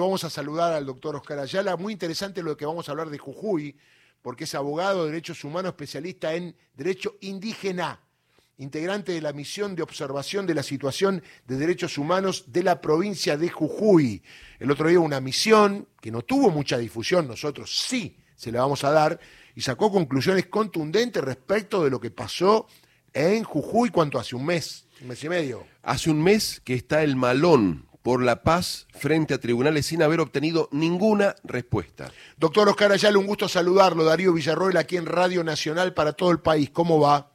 vamos a saludar al doctor Oscar Ayala. Muy interesante lo que vamos a hablar de Jujuy, porque es abogado de derechos humanos, especialista en derecho indígena, integrante de la misión de observación de la situación de derechos humanos de la provincia de Jujuy. El otro día una misión que no tuvo mucha difusión, nosotros sí se la vamos a dar, y sacó conclusiones contundentes respecto de lo que pasó en Jujuy, ¿cuánto hace? ¿Un mes? ¿Un mes y medio? Hace un mes que está el malón por la paz frente a tribunales sin haber obtenido ninguna respuesta. Doctor Oscar Ayala, un gusto saludarlo. Darío Villarroel aquí en Radio Nacional para todo el país. ¿Cómo va?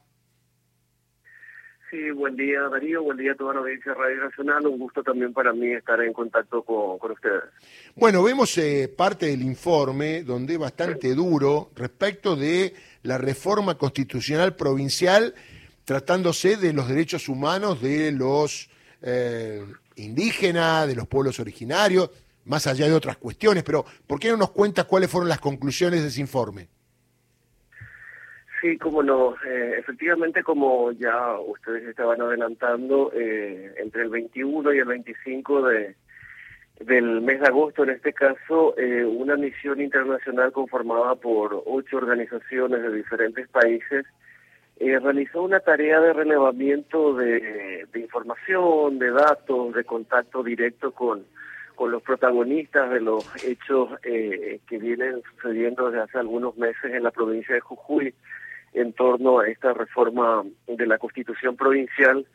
Sí, buen día Darío, buen día a toda la audiencia de Radio Nacional. Un gusto también para mí estar en contacto con, ustedes. Bueno, vemos eh, parte del informe donde es bastante duro respecto de la reforma constitucional provincial tratándose de los derechos humanos de los eh, indígenas, de los pueblos originarios, más allá de otras cuestiones, pero ¿por qué no nos cuentas cuáles fueron las conclusiones de ese informe? Sí, como no. Eh, efectivamente, como ya ustedes estaban adelantando, eh, entre el 21 y el 25 de, del mes de agosto, en este caso, eh, una misión internacional conformada por ocho organizaciones de diferentes países realizó una tarea de relevamiento de, información, de datos, de contacto directo con, con los protagonistas de los hechos eh, que vienen sucediendo desde hace algunos meses en la provincia de Jujuy en torno a esta reforma de la constitución provincial.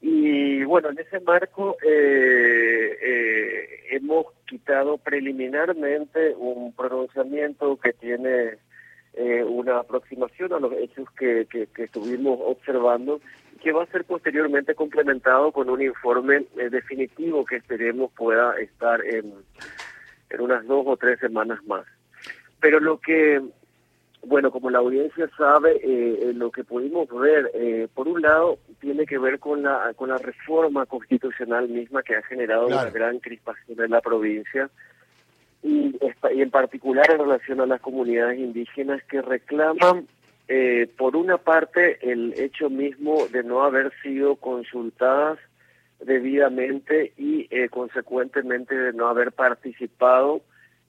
Y bueno, en ese marco eh, hemos quitado preliminarmente un pronunciamiento que tiene eh, una aproximación a los hechos que, que, estuvimos observando que va a ser posteriormente complementado con un informe eh, definitivo que esperemos pueda estar en, en unas dos o tres semanas más. Pero lo que, bueno, como la audiencia sabe, eh, lo que pudimos ver, por un lado, tiene que ver con la, con la reforma constitucional misma que ha generado una gran crispación en la provincia y, en particular en relación a las comunidades indígenas que reclaman, eh, por una parte, el hecho mismo de no haber sido consultadas debidamente y eh, consecuentemente de no haber participado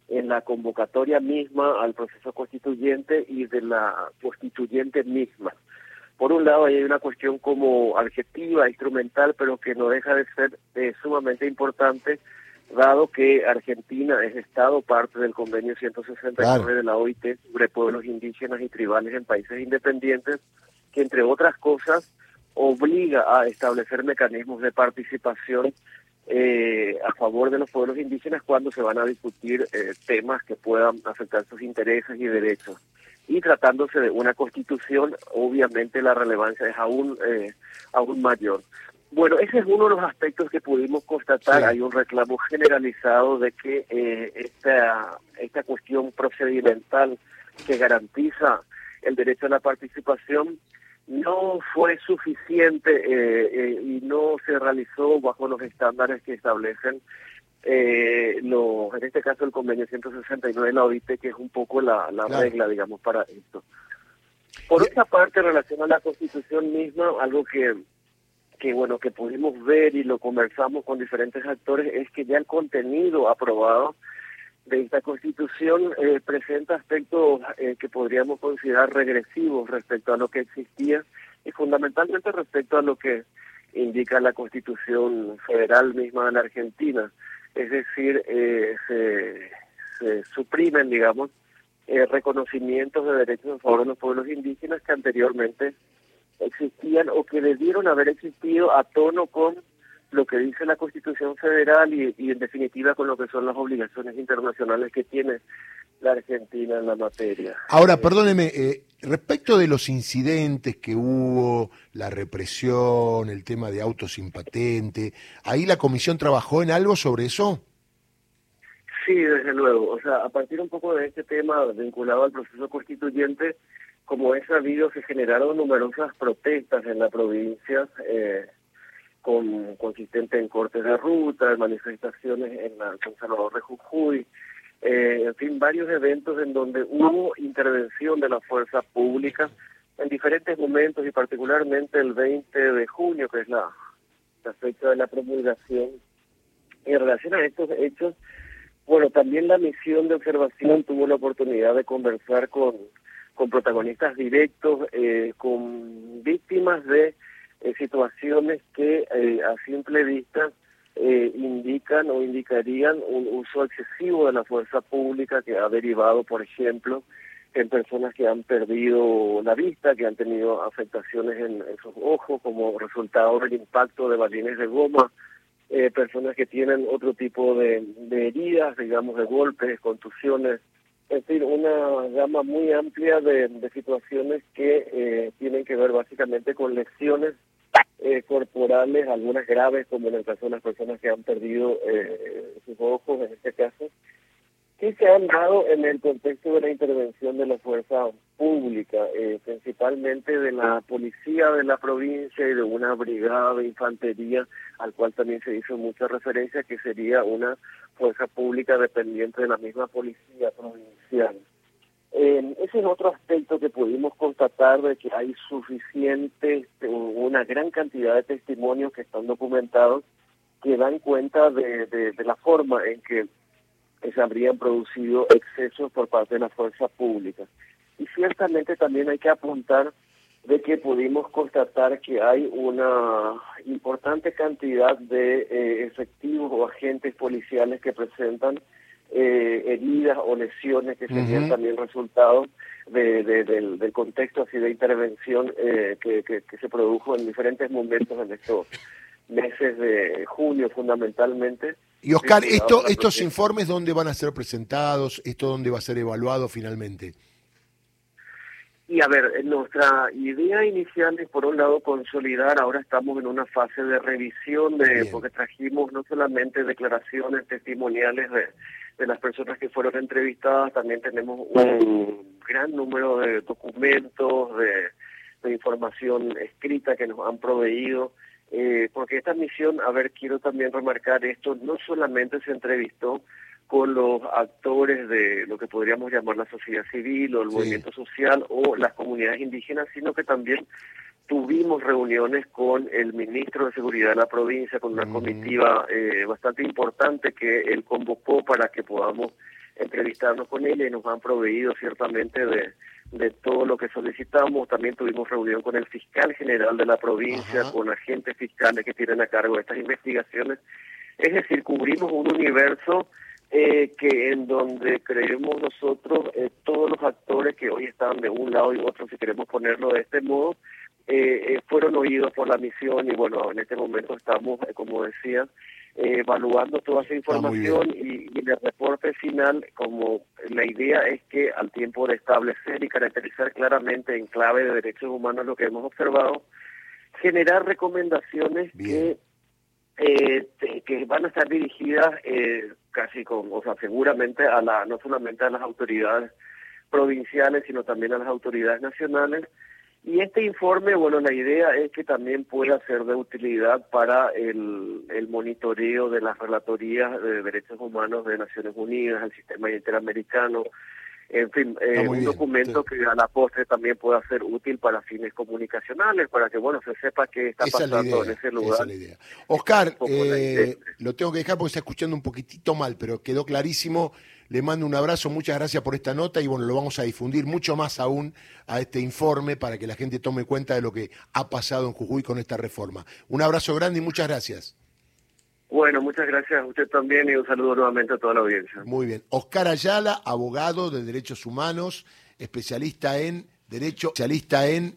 en la convocatoria misma al proceso constituyente y de la constituyente misma. Por un lado, hay una cuestión como adjetiva, instrumental, pero que no deja de ser eh, sumamente importante dado que Argentina es Estado parte del convenio 169 de la OIT sobre pueblos indígenas y tribales en países independientes, que entre otras cosas obliga a establecer mecanismos de participación eh, a favor de los pueblos indígenas cuando se van a discutir eh, temas que puedan afectar sus intereses y derechos. Y tratándose de una constitución, obviamente la relevancia es aún, eh, aún mayor. Bueno, ese es uno de los aspectos que pudimos constatar. Hay un reclamo generalizado de que eh, esta, esta cuestión procedimental que garantiza el derecho a la participación no fue suficiente eh, eh, y no se realizó bajo los estándares que establecen eh, lo, en este caso el convenio 169 de la OIT, que es un poco la, la regla, digamos, para esto. Por otra parte, en relación a la Constitución misma, algo que que bueno que pudimos ver y lo conversamos con diferentes actores es que ya el contenido aprobado de esta constitución eh, presenta aspectos eh, que podríamos considerar regresivos respecto a lo que existía y fundamentalmente respecto a lo que indica la constitución federal misma de la Argentina. Es decir, eh, se, se, suprimen, digamos, reconocimientos de derechos en favor de los pueblos indígenas que anteriormente existían o que debieron haber existido a tono con lo que dice la Constitución Federal y, en definitiva con lo que son las obligaciones internacionales que tiene la Argentina en la materia. Ahora, perdóneme, eh, respecto de los incidentes que hubo, la represión, el tema de autos sin patente, ¿ahí la comisión trabajó en algo sobre eso? Sí, desde luego. O sea, a partir un poco de este tema vinculado al proceso constituyente, como es sabido, se generaron numerosas protestas en la provincia, eh, con, consistente en cortes de ruta, manifestaciones en la, San Salvador de Jujuy, eh, en fin, varios eventos en donde hubo intervención de la fuerza pública en diferentes momentos y particularmente el 20 de junio, que es la, la fecha de la promulgación. En relación a estos hechos, Bueno, también la misión de observación tuvo la oportunidad de conversar con, con protagonistas directos, eh, con víctimas de eh, situaciones que eh, a simple vista indican o indicarían un uso excesivo de la fuerza pública que ha derivado, por ejemplo, en personas que han perdido la vista, que han tenido afectaciones en, sus ojos como resultado del impacto de balines de goma, eh, personas que tienen otro tipo de, heridas, digamos, de golpes, contusiones, es decir, una gama muy amplia de, situaciones que eh, tienen que ver básicamente con lesiones eh, corporales, algunas graves, como en el caso de las personas que han perdido sus ojos, en este caso, sí se han dado en el contexto de la intervención de la fuerza pública, eh, principalmente de la policía de la provincia y de una brigada de infantería, al cual también se hizo mucha referencia, que sería una fuerza pública dependiente de la misma policía provincial. ese es otro aspecto que pudimos constatar de que hay suficiente, una gran cantidad de testimonios que están documentados que dan cuenta de la forma en que se habrían producido excesos por parte de la fuerza pública. Y ciertamente también hay que apuntar de que pudimos constatar que hay una importante cantidad de eh, efectivos o agentes policiales que presentan eh, heridas o lesiones que serían también resultado de, del, contexto así de intervención eh, que, que, se produjo en diferentes momentos en estos meses de junio fundamentalmente y Oscar, esto, ¿estos informes dónde van a ser presentados? ¿Esto dónde va a ser evaluado finalmente? Y a ver, nuestra idea inicial es por un lado consolidar, ahora estamos en una fase de revisión de porque trajimos no solamente declaraciones testimoniales de, de las personas que fueron entrevistadas, también tenemos un gran número de documentos, de, de información escrita que nos han proveído eh, porque esta misión, a ver, quiero también remarcar esto, no solamente se entrevistó con los actores de lo que podríamos llamar la sociedad civil o el movimiento social o las comunidades indígenas, sino que también tuvimos reuniones con el ministro de Seguridad de la provincia, con una comitiva eh, bastante importante que él convocó para que podamos entrevistarnos con ella y nos han proveído ciertamente de, de todo lo que solicitamos. También tuvimos reunión con el fiscal general de la provincia, con agentes fiscales que tienen a cargo de estas investigaciones. Es decir, cubrimos un universo eh, que en donde creemos nosotros eh, todos los actores que hoy están de un lado y otro, si queremos ponerlo de este modo, eh, fueron oídos por la misión y bueno, en este momento estamos, como decía, evaluando toda esa información y, en el reporte final, como la idea es que al tiempo de establecer y caracterizar claramente en clave de derechos humanos lo que hemos observado, generar recomendaciones que eh, que van a estar dirigidas eh, casi con, o sea, seguramente a la, no solamente a las autoridades provinciales, sino también a las autoridades nacionales, y este informe, bueno, la idea es que también pueda ser de utilidad para el, el monitoreo de las relatorías de derechos humanos de Naciones Unidas, el sistema interamericano, en fin, eh, un documento que a la postre también pueda ser útil para fines comunicacionales, para que, bueno, se sepa qué está pasando en ese lugar. Esa es la idea. Oscar, eh, lo tengo que dejar porque está escuchando un poquitito mal, pero quedó clarísimo le mando un abrazo, muchas gracias por esta nota y bueno, lo vamos a difundir mucho más aún a este informe para que la gente tome cuenta de lo que ha pasado en Jujuy con esta reforma. Un abrazo grande y muchas gracias. Bueno, muchas gracias a usted también y un saludo nuevamente a toda la audiencia. Muy bien. Oscar Ayala, abogado de derechos humanos, especialista en derecho, especialista en